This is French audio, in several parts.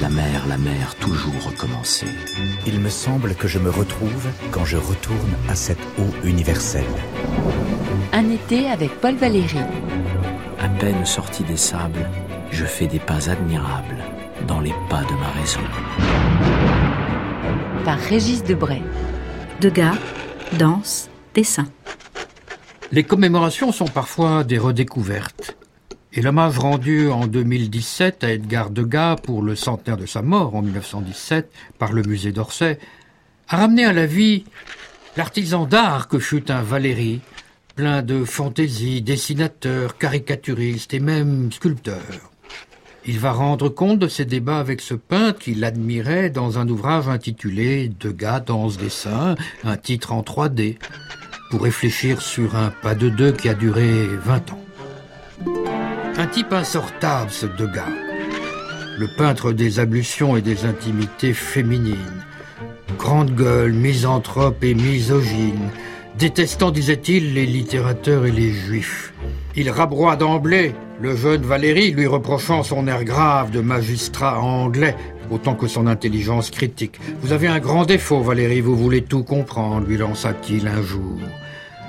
La mer, la mer, toujours recommencer. Il me semble que je me retrouve quand je retourne à cette eau universelle. Un été avec Paul Valéry. À peine sorti des sables, je fais des pas admirables dans les pas de ma raison. Par Régis Debray. Degas, danse, dessin. Les commémorations sont parfois des redécouvertes. Et l'hommage rendu en 2017 à Edgar Degas pour le centenaire de sa mort en 1917 par le musée d'Orsay a ramené à la vie l'artisan d'art que fut un Valéry, plein de fantaisie, dessinateur, caricaturiste et même sculpteur. Il va rendre compte de ses débats avec ce peintre qu'il admirait dans un ouvrage intitulé Degas dans ce dessin, un titre en 3D, pour réfléchir sur un pas de deux qui a duré 20 ans. Insortable, ce Degas. Le peintre des ablutions et des intimités féminines. Grande gueule, misanthrope et misogyne, détestant, disait-il, les littérateurs et les juifs. Il rabroie d'emblée le jeune Valérie, lui reprochant son air grave de magistrat anglais, autant que son intelligence critique. Vous avez un grand défaut, Valérie, vous voulez tout comprendre, lui lança-t-il un jour,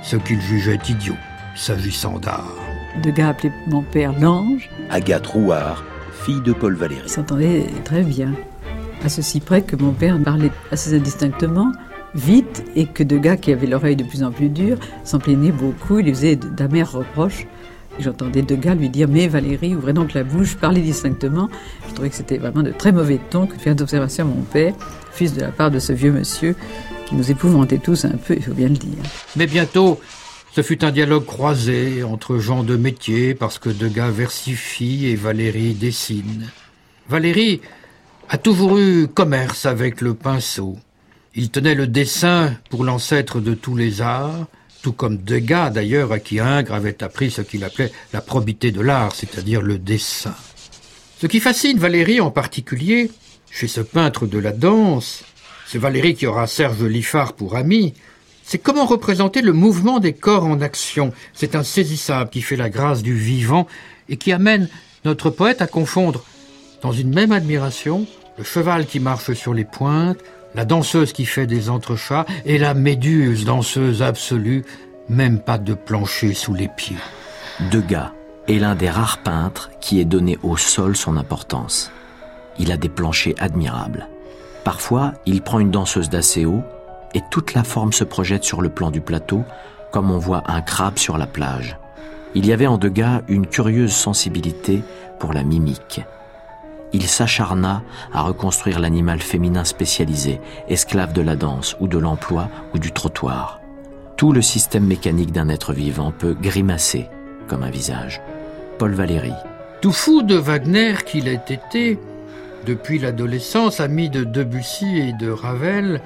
ce qu'il jugeait idiot, s'agissant d'art. Degas appelait mon père l'ange. Agathe Rouard, fille de Paul Valéry. Ils s'entendaient très bien. À ceci près que mon père parlait assez indistinctement, vite, et que Degas, qui avait l'oreille de plus en plus dure, s'en plaignait beaucoup. Il lui faisait d'amers reproches. J'entendais Degas lui dire Mais Valérie, ouvrez donc la bouche, parlez distinctement. Je trouvais que c'était vraiment de très mauvais ton que de faire d'observation à mon père, fils de la part de ce vieux monsieur, qui nous épouvantait tous un peu, il faut bien le dire. Mais bientôt, ce fut un dialogue croisé entre gens de métier parce que Degas versifie et Valérie dessine. Valérie a toujours eu commerce avec le pinceau. Il tenait le dessin pour l'ancêtre de tous les arts, tout comme Degas d'ailleurs à qui Ingres avait appris ce qu'il appelait la probité de l'art, c'est-à-dire le dessin. Ce qui fascine Valérie en particulier, chez ce peintre de la danse, c'est Valérie qui aura Serge Liffard pour ami, c'est comment représenter le mouvement des corps en action. C'est insaisissable qui fait la grâce du vivant et qui amène notre poète à confondre, dans une même admiration, le cheval qui marche sur les pointes, la danseuse qui fait des entrechats et la méduse danseuse absolue, même pas de plancher sous les pieds. Degas est l'un des rares peintres qui ait donné au sol son importance. Il a des planchers admirables. Parfois, il prend une danseuse d'assez haut et toute la forme se projette sur le plan du plateau, comme on voit un crabe sur la plage. Il y avait en Degas une curieuse sensibilité pour la mimique. Il s'acharna à reconstruire l'animal féminin spécialisé, esclave de la danse ou de l'emploi ou du trottoir. Tout le système mécanique d'un être vivant peut grimacer comme un visage. Paul Valéry. Tout fou de Wagner qu'il ait été, depuis l'adolescence, ami de Debussy et de Ravel,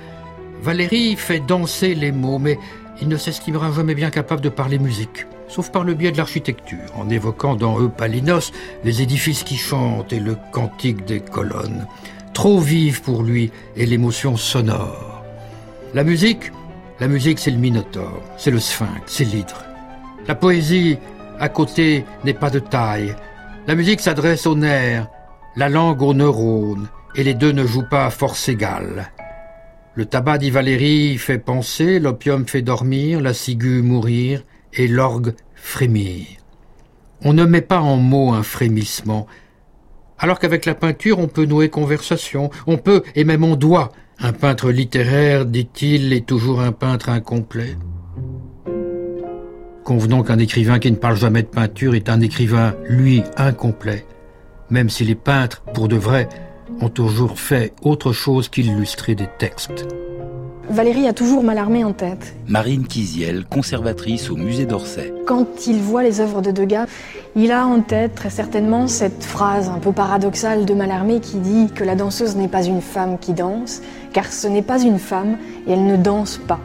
Valérie fait danser les mots, mais il ne s'estimera jamais bien capable de parler musique, sauf par le biais de l'architecture, en évoquant dans Eupalinos les édifices qui chantent et le cantique des colonnes. Trop vive pour lui et l'émotion sonore. La musique, la musique c'est le Minotaure, c'est le Sphinx, c'est l'hydre. La poésie, à côté, n'est pas de taille. La musique s'adresse aux nerfs, la langue aux neurones, et les deux ne jouent pas à force égale. Le tabac dit Valérie fait penser, l'opium fait dormir, la ciguë mourir et l'orgue frémir. On ne met pas en mots un frémissement, alors qu'avec la peinture on peut nouer conversation, on peut et même on doit. Un peintre littéraire, dit-il, est toujours un peintre incomplet. Convenons qu'un écrivain qui ne parle jamais de peinture est un écrivain, lui, incomplet, même si les peintres, pour de vrai, ont toujours fait autre chose qu'illustrer des textes. Valérie a toujours Mallarmé en tête. Marine Kiziel, conservatrice au musée d'Orsay. Quand il voit les œuvres de Degas, il a en tête très certainement cette phrase un peu paradoxale de Mallarmé qui dit que la danseuse n'est pas une femme qui danse, car ce n'est pas une femme et elle ne danse pas.